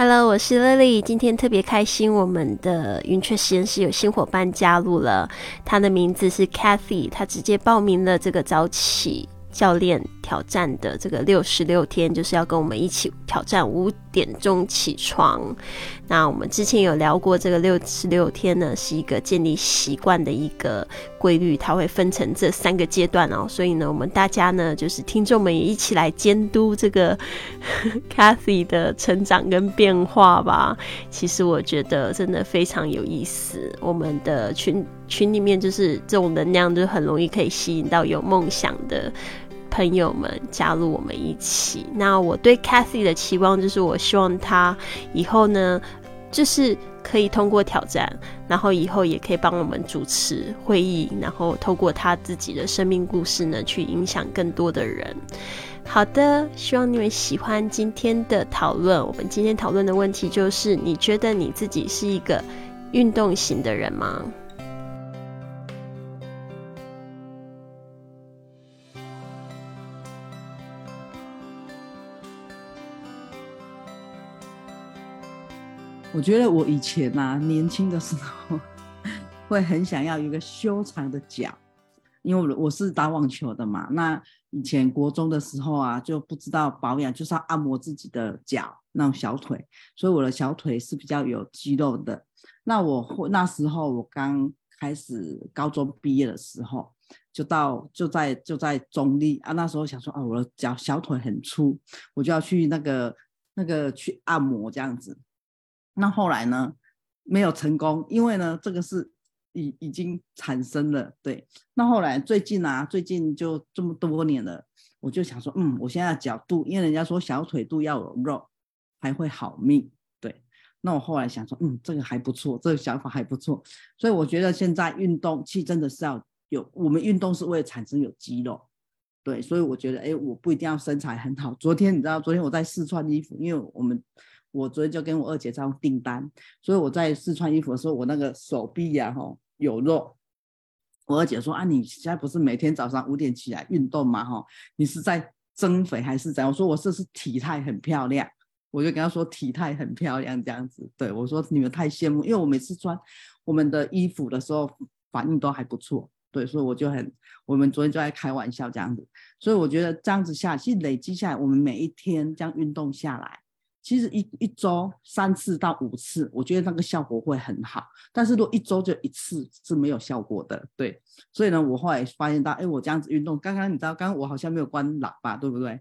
Hello，我是 Lily，今天特别开心，我们的云雀实验室有新伙伴加入了，他的名字是 Cathy，他直接报名了这个早起。教练挑战的这个六十六天，就是要跟我们一起挑战五点钟起床。那我们之前有聊过，这个六十六天呢，是一个建立习惯的一个规律，它会分成这三个阶段哦。所以呢，我们大家呢，就是听众们也一起来监督这个 Cathy 的成长跟变化吧。其实我觉得真的非常有意思。我们的群群里面就是这种能量，就很容易可以吸引到有梦想的。朋友们加入我们一起。那我对 Cathy 的期望就是，我希望他以后呢，就是可以通过挑战，然后以后也可以帮我们主持会议，然后透过他自己的生命故事呢，去影响更多的人。好的，希望你们喜欢今天的讨论。我们今天讨论的问题就是：你觉得你自己是一个运动型的人吗？我觉得我以前呐，年轻的时候会很想要一个修长的脚，因为我我是打网球的嘛。那以前国中的时候啊，就不知道保养，就是要按摩自己的脚，那种小腿，所以我的小腿是比较有肌肉的。那我那时候我刚开始高中毕业的时候，就到就在就在中立啊，那时候想说啊，我的脚小腿很粗，我就要去那个那个去按摩这样子。那后来呢，没有成功，因为呢，这个是已已经产生了。对，那后来最近啊，最近就这么多年了，我就想说，嗯，我现在角度，因为人家说小腿肚要有肉，还会好命。对，那我后来想说，嗯，这个还不错，这个想法还不错。所以我觉得现在运动器真的是要有，我们运动是为了产生有肌肉。对，所以我觉得，哎，我不一定要身材很好。昨天你知道，昨天我在试穿衣服，因为我们。我昨天就跟我二姐在订单，所以我在试穿衣服的时候，我那个手臂呀，哈有肉。我二姐说：“啊，你现在不是每天早上五点起来运动吗？哈，你是在增肥还是怎样？”我说：“我这是体态很漂亮。”我就跟她说：“体态很漂亮，这样子。”对我说：“你们太羡慕，因为我每次穿我们的衣服的时候，反应都还不错。对，所以我就很，我们昨天就在开玩笑这样子。所以我觉得这样子下，去累积下来，我们每一天这样运动下来。”其实一一周三次到五次，我觉得那个效果会很好。但是如果一周就一次是没有效果的，对。所以呢，我后来发现到，哎，我这样子运动，刚刚你知道，刚刚我好像没有关喇叭，对不对？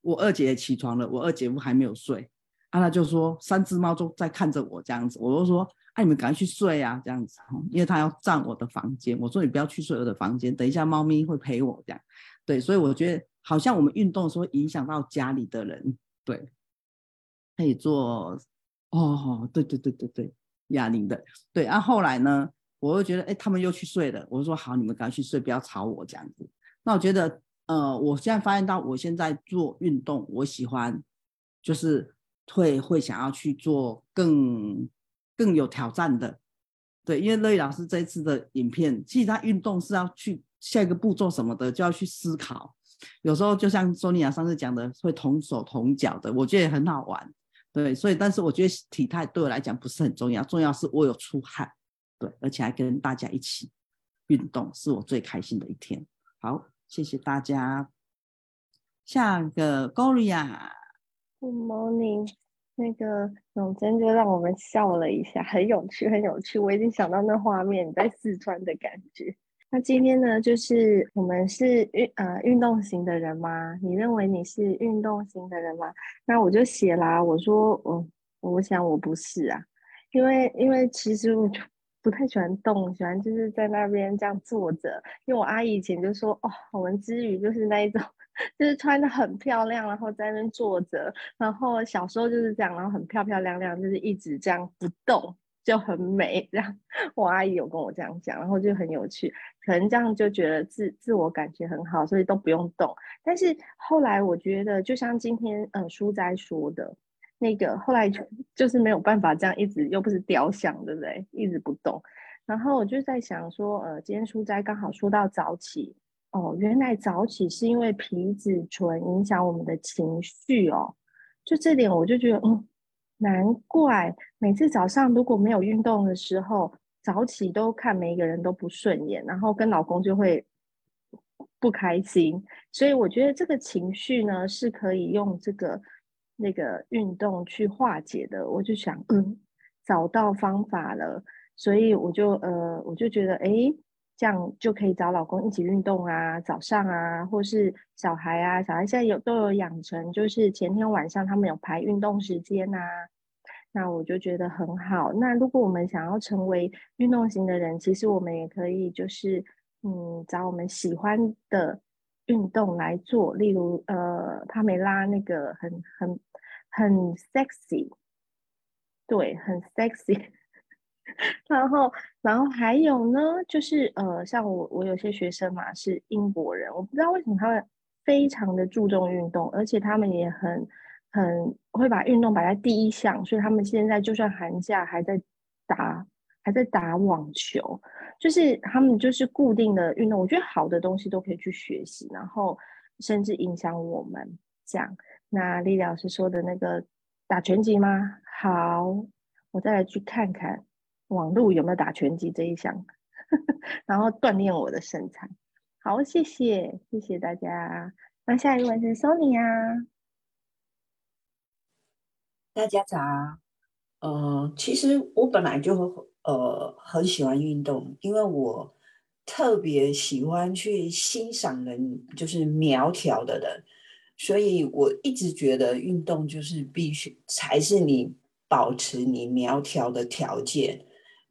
我二姐也起床了，我二姐夫还没有睡，啊，他就说三只猫都在看着我这样子，我就说，哎，你们赶快去睡啊，这样子，因为他要占我的房间，我说你不要去睡我的房间，等一下猫咪会陪我这样。对，所以我觉得好像我们运动的时候影响到家里的人，对。可以做哦，对对对对对，哑铃的，对。然后后来呢，我又觉得，哎，他们又去睡了。我说好，你们赶快去睡，不要吵我这样子。那我觉得，呃，我现在发现到，我现在做运动，我喜欢就是会会想要去做更更有挑战的，对。因为乐毅老师这一次的影片，其实他运动是要去下一个步骤什么的，就要去思考。有时候就像索尼娅上次讲的，会同手同脚的，我觉得也很好玩。对，所以但是我觉得体态对我来讲不是很重要，重要是我有出汗，对，而且还跟大家一起运动，是我最开心的一天。好，谢谢大家。下个 Gloria，Good morning，那个永贞就让我们笑了一下，很有趣，很有趣，我已经想到那画面在四川的感觉。那今天呢，就是我们是运呃运动型的人吗？你认为你是运动型的人吗？那我就写啦，我说我我想我不是啊，因为因为其实我就不太喜欢动，喜欢就是在那边这样坐着。因为我阿姨以前就说，哦，我们之余就是那一种，就是穿的很漂亮，然后在那边坐着，然后小时候就是这样，然后很漂漂亮亮，就是一直这样不动。就很美，这样 我阿姨有跟我这样讲，然后就很有趣，可能这样就觉得自自我感觉很好，所以都不用动。但是后来我觉得，就像今天呃书斋说的那个，后来就就是没有办法这样一直又不是雕像，对不对？一直不动。然后我就在想说，呃，今天书斋刚好说到早起，哦，原来早起是因为皮质醇影响我们的情绪哦，就这点我就觉得嗯。难怪每次早上如果没有运动的时候，早起都看每一个人都不顺眼，然后跟老公就会不开心。所以我觉得这个情绪呢是可以用这个那个运动去化解的。我就想，嗯，找到方法了，所以我就呃，我就觉得，哎。这样就可以找老公一起运动啊，早上啊，或是小孩啊，小孩现在有都有养成，就是前天晚上他们有排运动时间呐，那我就觉得很好。那如果我们想要成为运动型的人，其实我们也可以就是嗯，找我们喜欢的运动来做，例如呃，帕梅拉那个很很很 sexy，对，很 sexy。然后，然后还有呢，就是呃，像我，我有些学生嘛是英国人，我不知道为什么他们非常的注重运动，而且他们也很很会把运动摆在第一项，所以他们现在就算寒假还在打还在打网球，就是他们就是固定的运动。我觉得好的东西都可以去学习，然后甚至影响我们。这样，那丽老师说的那个打拳击吗？好，我再来去看看。网路有没有打拳击这一项，然后锻炼我的身材。好，谢谢，谢谢大家。那下一位是 Sony 啊，大家早。呃，其实我本来就呃很喜欢运动，因为我特别喜欢去欣赏人，就是苗条的人，所以我一直觉得运动就是必须才是你保持你苗条的条件。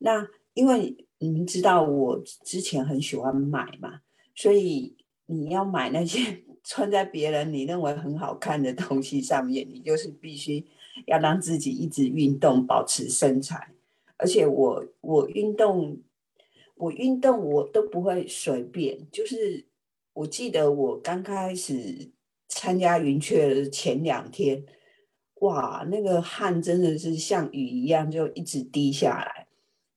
那因为你们知道我之前很喜欢买嘛，所以你要买那些 穿在别人你认为很好看的东西上面，你就是必须要让自己一直运动，保持身材。而且我我运动，我运动我都不会随便。就是我记得我刚开始参加云雀的前两天，哇，那个汗真的是像雨一样就一直滴下来。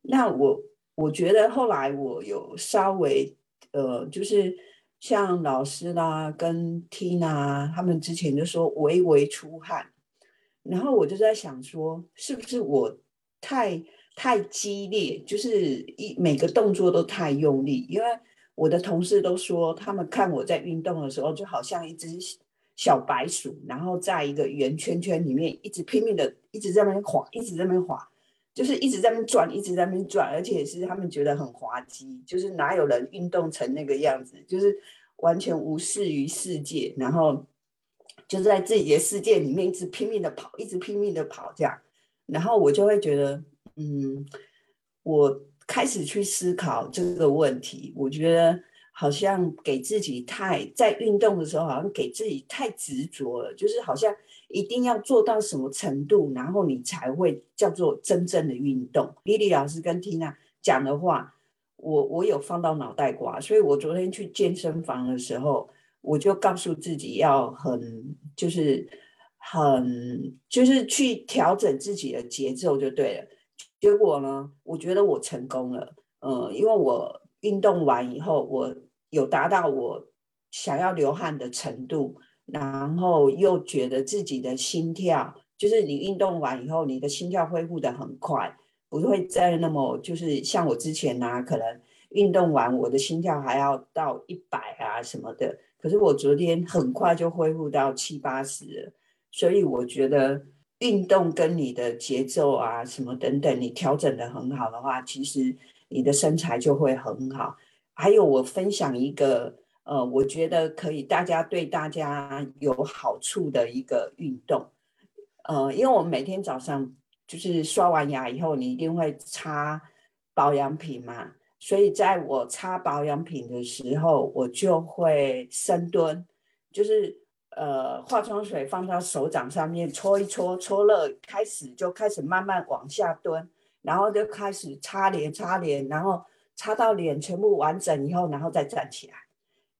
那我我觉得后来我有稍微呃，就是像老师啦跟 Tina 他们之前就说微微出汗，然后我就在想说，是不是我太太激烈，就是一每个动作都太用力？因为我的同事都说，他们看我在运动的时候，就好像一只小白鼠，然后在一个圆圈圈里面一直拼命的一直在那边滑，一直在那边滑。就是一直在那边转，一直在那边转，而且是他们觉得很滑稽。就是哪有人运动成那个样子，就是完全无视于世界，然后就在自己的世界里面一直拼命的跑，一直拼命的跑这样。然后我就会觉得，嗯，我开始去思考这个问题。我觉得好像给自己太在运动的时候，好像给自己太执着了，就是好像。一定要做到什么程度，然后你才会叫做真正的运动。莉莉老师跟 Tina 讲的话，我我有放到脑袋瓜，所以我昨天去健身房的时候，我就告诉自己要很就是很就是去调整自己的节奏就对了。结果呢，我觉得我成功了，嗯，因为我运动完以后，我有达到我想要流汗的程度。然后又觉得自己的心跳，就是你运动完以后，你的心跳恢复的很快，不会再那么就是像我之前呢，可能运动完我的心跳还要到一百啊什么的，可是我昨天很快就恢复到七八十了。所以我觉得运动跟你的节奏啊什么等等，你调整的很好的话，其实你的身材就会很好。还有我分享一个。呃，我觉得可以，大家对大家有好处的一个运动。呃，因为我们每天早上就是刷完牙以后，你一定会擦保养品嘛，所以在我擦保养品的时候，我就会深蹲，就是呃化妆水放到手掌上面搓一搓，搓热开始就开始慢慢往下蹲，然后就开始擦脸擦脸，然后擦到脸全部完整以后，然后再站起来。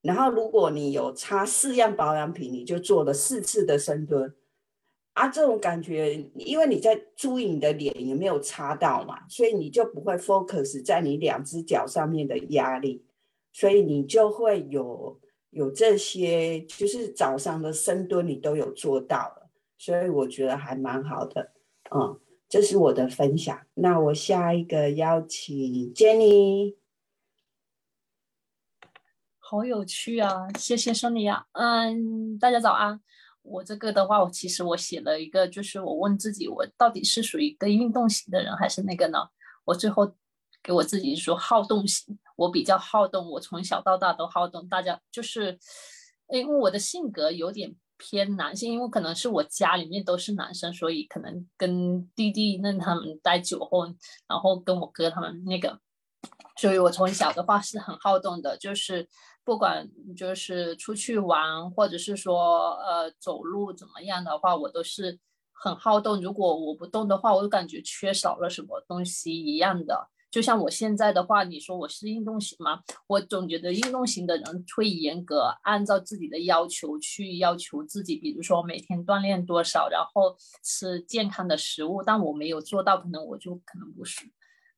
然后，如果你有擦四样保养品，你就做了四次的深蹲啊。这种感觉，因为你在注意你的脸有没有擦到嘛，所以你就不会 focus 在你两只脚上面的压力，所以你就会有有这些，就是早上的深蹲你都有做到了，所以我觉得还蛮好的。嗯，这是我的分享。那我下一个邀请 Jenny。好有趣啊！谢谢 Sonia。嗯，大家早安。我这个的话，我其实我写了一个，就是我问自己，我到底是属于一个运动型的人，还是那个呢？我最后给我自己说好动型。我比较好动，我从小到大都好动。大家就是，因为我的性格有点偏男性，因为可能是我家里面都是男生，所以可能跟弟弟那他们待久后，然后跟我哥他们那个，所以我从小的话是很好动的，就是。不管就是出去玩，或者是说呃走路怎么样的话，我都是很好动。如果我不动的话，我就感觉缺少了什么东西一样的。就像我现在的话，你说我是运动型吗？我总觉得运动型的人会严格按照自己的要求去要求自己，比如说每天锻炼多少，然后吃健康的食物。但我没有做到，可能我就可能不是。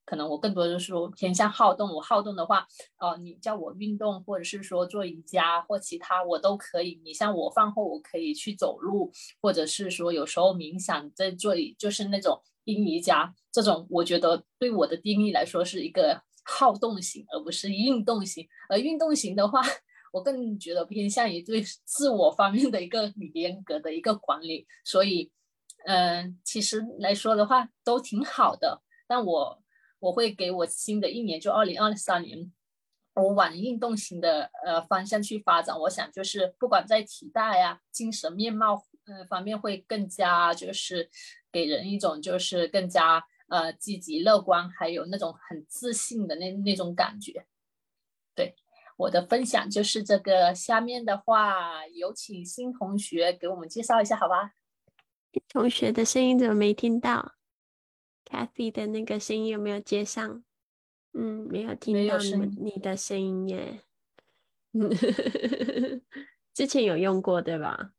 可能我更多的是说偏向好动，我好动的话，呃，你叫我运动，或者是说做瑜伽或其他，我都可以。你像我饭后我可以去走路，或者是说有时候冥想在做，就是那种阴瑜伽这种，我觉得对我的定义来说是一个好动型，而不是运动型。而运动型的话，我更觉得偏向于对自我方面的一个严格的一个管理。所以，嗯，其实来说的话都挺好的，但我。我会给我新的一年，就二零二三年，我往运动型的呃方向去发展。我想就是不管在体态呀、精神面貌呃方面，会更加就是给人一种就是更加呃积极乐观，还有那种很自信的那那种感觉。对，我的分享就是这个。下面的话，有请新同学给我们介绍一下，好吧？同学的声音怎么没听到？Kathy 的那个声音有没有接上？嗯，没有听到你你的声音耶。之前有用过对吧？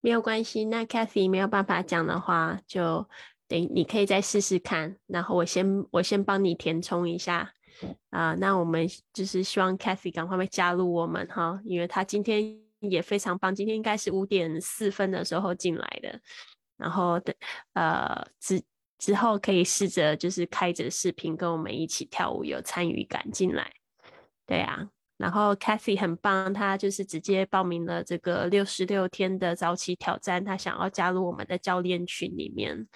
没有关系，那 Kathy 没有办法讲的话，就等你可以再试试看。然后我先我先帮你填充一下啊。那我们就是希望 Kathy 赶快加入我们哈，因为他今天也非常棒。今天应该是五点四分的时候进来的，然后的呃只。之后可以试着就是开着视频跟我们一起跳舞，有参与感进来。对啊，然后 Kathy 很棒，她就是直接报名了这个六十六天的早起挑战，她想要加入我们的教练群里面。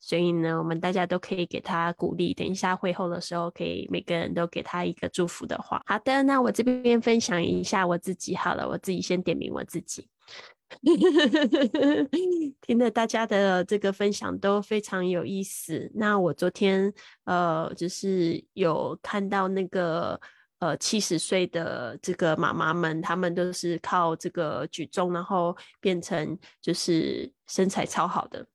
所以呢，我们大家都可以给她鼓励。等一下会后的时候，可以每个人都给她一个祝福的话。好的，那我这边分享一下我自己好了，我自己先点名我自己。呵呵呵呵呵呵听了大家的这个分享都非常有意思。那我昨天呃，就是有看到那个呃七十岁的这个妈妈们，她们都是靠这个举重，然后变成就是身材超好的。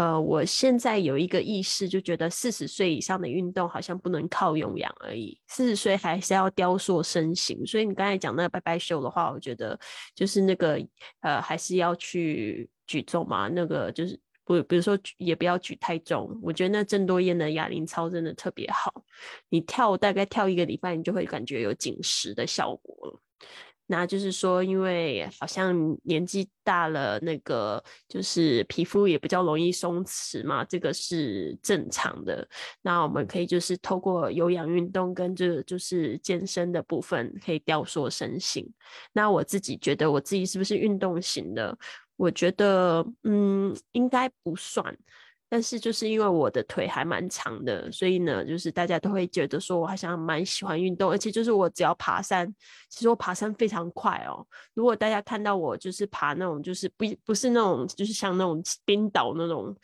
呃，我现在有一个意识，就觉得四十岁以上的运动好像不能靠有氧而已，四十岁还是要雕塑身形。所以你刚才讲那个拜拜秀的话，我觉得就是那个呃，还是要去举重嘛。那个就是不，比如说也不要举太重。我觉得那郑多燕的哑铃操真的特别好，你跳大概跳一个礼拜，你就会感觉有紧实的效果了。那就是说，因为好像年纪大了，那个就是皮肤也比较容易松弛嘛，这个是正常的。那我们可以就是透过有氧运动跟这就是健身的部分，可以雕塑身形。那我自己觉得，我自己是不是运动型的？我觉得，嗯，应该不算。但是就是因为我的腿还蛮长的，所以呢，就是大家都会觉得说我好像蛮喜欢运动，而且就是我只要爬山，其实我爬山非常快哦。如果大家看到我就是爬那种，就是不不是那种，就是像那种冰岛那种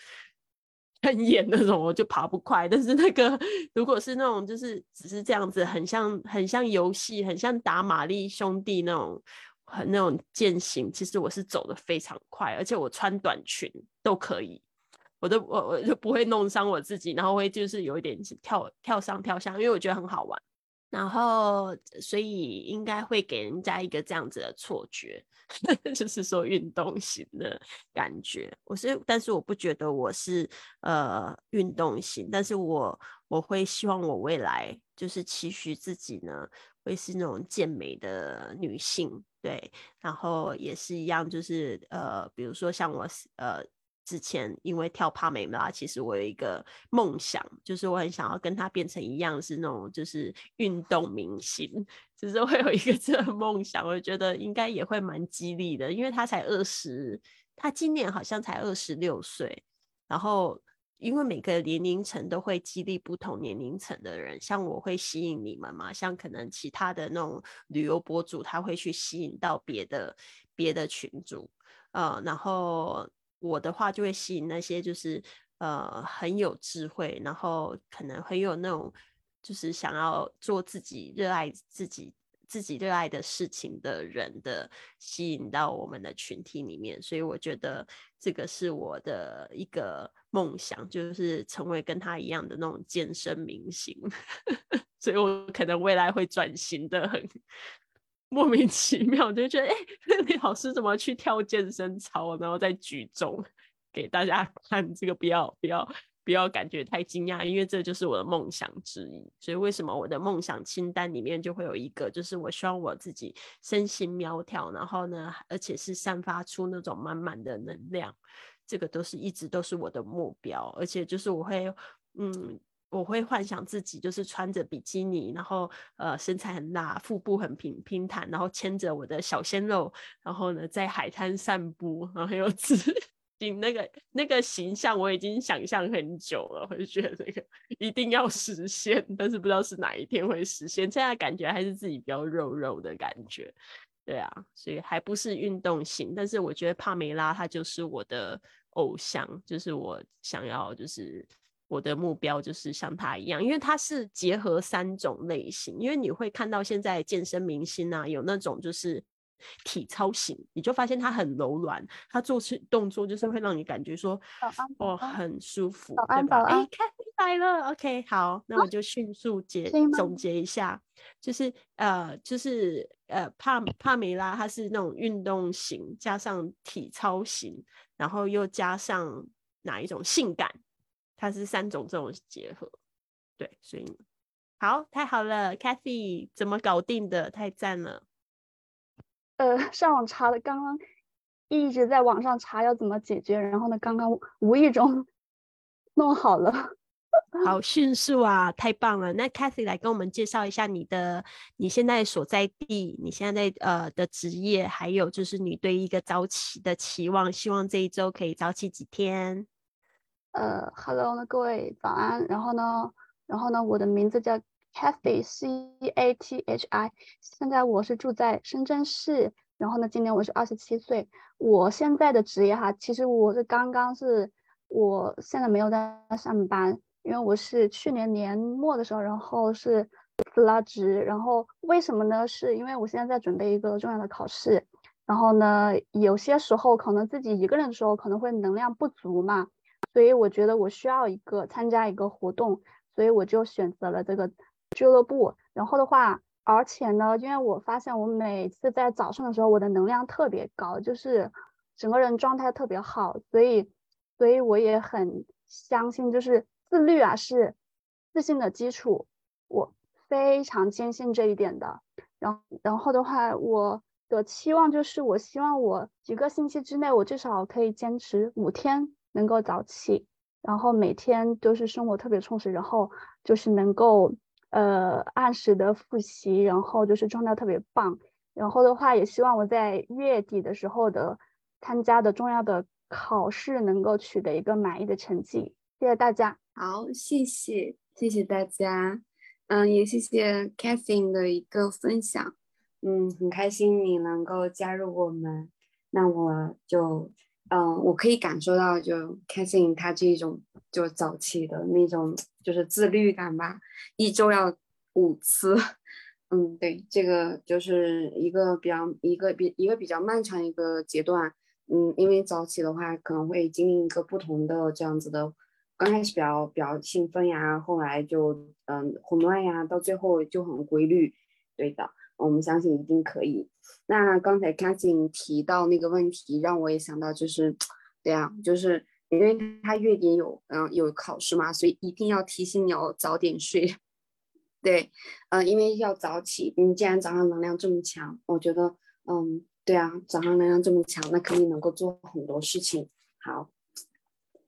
很远那种，我就爬不快。但是那个如果是那种，就是只是这样子，很像很像游戏，很像打玛丽兄弟那种，很那种健行，其实我是走的非常快，而且我穿短裙都可以。我都我我就不会弄伤我自己，然后会就是有一点跳跳上跳下，因为我觉得很好玩，然后所以应该会给人家一个这样子的错觉，就是说运动型的感觉。我是，但是我不觉得我是呃运动型，但是我我会希望我未来就是期许自己呢，会是那种健美的女性，对，然后也是一样，就是呃，比如说像我呃。之前因为跳帕梅拉，其实我有一个梦想，就是我很想要跟他变成一样，是那种就是运动明星，就是会有一个这个梦想。我觉得应该也会蛮激励的，因为他才二十，他今年好像才二十六岁。然后因为每个年龄层都会激励不同年龄层的人，像我会吸引你们嘛，像可能其他的那种旅游博主，他会去吸引到别的别的群组，呃，然后。我的话就会吸引那些就是呃很有智慧，然后可能很有那种就是想要做自己热爱自己自己热爱的事情的人的吸引到我们的群体里面，所以我觉得这个是我的一个梦想，就是成为跟他一样的那种健身明星，所以我可能未来会转型的很。莫名其妙就觉得，哎，李 老师怎么去跳健身操，然后再举重 给大家看？这个不要不要不要感觉太惊讶，因为这就是我的梦想之一。所以为什么我的梦想清单里面就会有一个，就是我希望我自己身形苗条，然后呢，而且是散发出那种满满的能量，这个都是一直都是我的目标，而且就是我会，嗯。我会幻想自己就是穿着比基尼，然后呃身材很大，腹部很平平坦，然后牵着我的小鲜肉，然后呢在海滩散步，然后很有 自己那个那个形象，我已经想象很久了，我就觉得这个一定要实现，但是不知道是哪一天会实现。现在感觉还是自己比较肉肉的感觉，对啊，所以还不是运动型，但是我觉得帕梅拉她就是我的偶像，就是我想要就是。我的目标就是像他一样，因为他是结合三种类型。因为你会看到现在健身明星啊，有那种就是体操型，你就发现他很柔软，他做出动作就是会让你感觉说哦很舒服，对吧？哎，看来了，OK，好，那我就迅速结总结一下，就是呃，就是呃，帕帕梅拉她是那种运动型，加上体操型，然后又加上哪一种性感？它是三种这种结合，对，所以好，太好了，Cathy 怎么搞定的？太赞了。呃，上网查的，刚刚一直在网上查要怎么解决，然后呢，刚刚无意中弄好了，好迅速啊，太棒了。那 Cathy 来跟我们介绍一下你的你现在所在地，你现在呃的职业，还有就是你对一个早起的期望，希望这一周可以早起几天。呃，Hello，各位早安。然后呢，然后呢，我的名字叫 Cathy，C A T H I。现在我是住在深圳市。然后呢，今年我是二十七岁。我现在的职业哈，其实我是刚刚是，我现在没有在上班，因为我是去年年末的时候，然后是辞了职。然后为什么呢？是因为我现在在准备一个重要的考试。然后呢，有些时候可能自己一个人的时候可能会能量不足嘛。所以我觉得我需要一个参加一个活动，所以我就选择了这个俱乐部。然后的话，而且呢，因为我发现我每次在早上的时候，我的能量特别高，就是整个人状态特别好，所以，所以我也很相信，就是自律啊是自信的基础，我非常坚信这一点的。然后，然后的话，我的期望就是，我希望我几个星期之内，我至少可以坚持五天。能够早起，然后每天都是生活特别充实，然后就是能够呃按时的复习，然后就是状态特别棒。然后的话，也希望我在月底的时候的参加的重要的考试能够取得一个满意的成绩。谢谢大家。好，谢谢，谢谢大家。嗯，也谢谢 Catherine 的一个分享。嗯，很开心你能够加入我们，那我就。嗯，我可以感受到，就 k a t h i n 他这种就早起的那种，就是自律感吧，一周要五次。嗯，对，这个就是一个比较一个比一个比较漫长一个阶段。嗯，因为早起的话，可能会经历一个不同的这样子的，刚开始比较比较兴奋呀，后来就嗯混乱呀，到最后就很规律。对的。我们相信一定可以。那刚才 c a t h i n 提到那个问题，让我也想到，就是对啊，就是因为他月底有嗯有考试嘛，所以一定要提醒你要早点睡。对，嗯，因为要早起。你既然早上能量这么强，我觉得嗯对啊，早上能量这么强，那肯定能够做很多事情。好，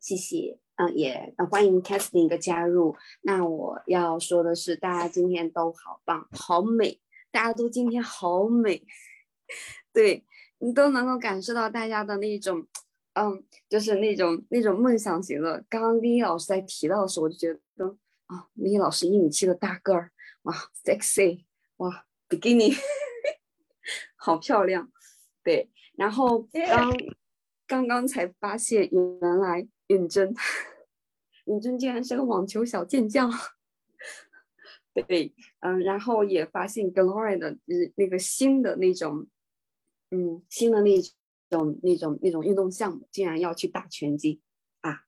谢谢。嗯，也欢迎 casting 的加入。那我要说的是，大家今天都好棒，好美，大家都今天好美。对你都能够感受到大家的那种，嗯，就是那种那种梦想型的。刚刚 V 老师在提到的时候，我就觉得啊，V 老师一米七的大个儿，哇，sexy，哇，bikini，好漂亮。对，然后刚刚刚才发现，原来。允真，允真竟然是个网球小健将，对，嗯，然后也发现 Glory 的那个新的那种，嗯，新的那种那种那种运动项目，竟然要去打拳击啊，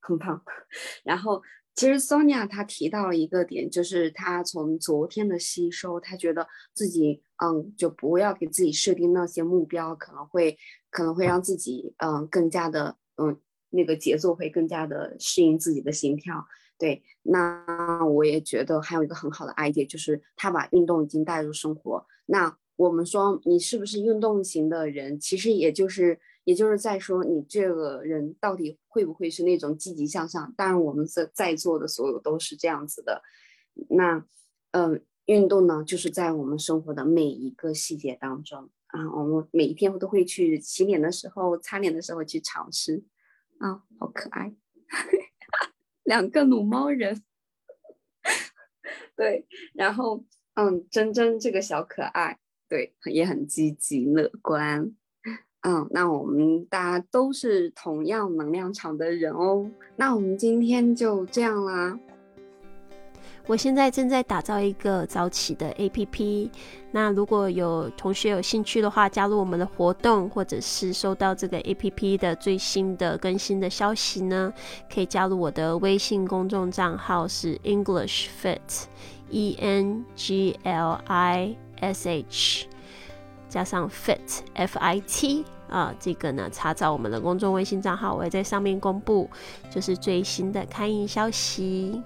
很胖。然后其实 Sonia 她提到一个点，就是她从昨天的吸收，她觉得自己嗯，就不要给自己设定那些目标，可能会可能会让自己嗯更加的嗯。那个节奏会更加的适应自己的心跳，对。那我也觉得还有一个很好的 idea，就是他把运动已经带入生活。那我们说你是不是运动型的人，其实也就是也就是在说你这个人到底会不会是那种积极向上。当然，我们在在座的所有都是这样子的。那，嗯，运动呢，就是在我们生活的每一个细节当中啊，我们每一天我都会去洗脸的时候、擦脸的时候去尝试。啊，好可爱，两个撸猫人，对，然后嗯，珍珍这个小可爱，对，也很积极乐观，嗯，那我们大家都是同样能量场的人哦，那我们今天就这样啦。我现在正在打造一个早起的 APP，那如果有同学有兴趣的话，加入我们的活动，或者是收到这个 APP 的最新的更新的消息呢，可以加入我的微信公众账号是 English Fit，E N G L I S H 加上 Fit F I T 啊，这个呢查找我们的公众微信账号，我会在上面公布就是最新的开营消息。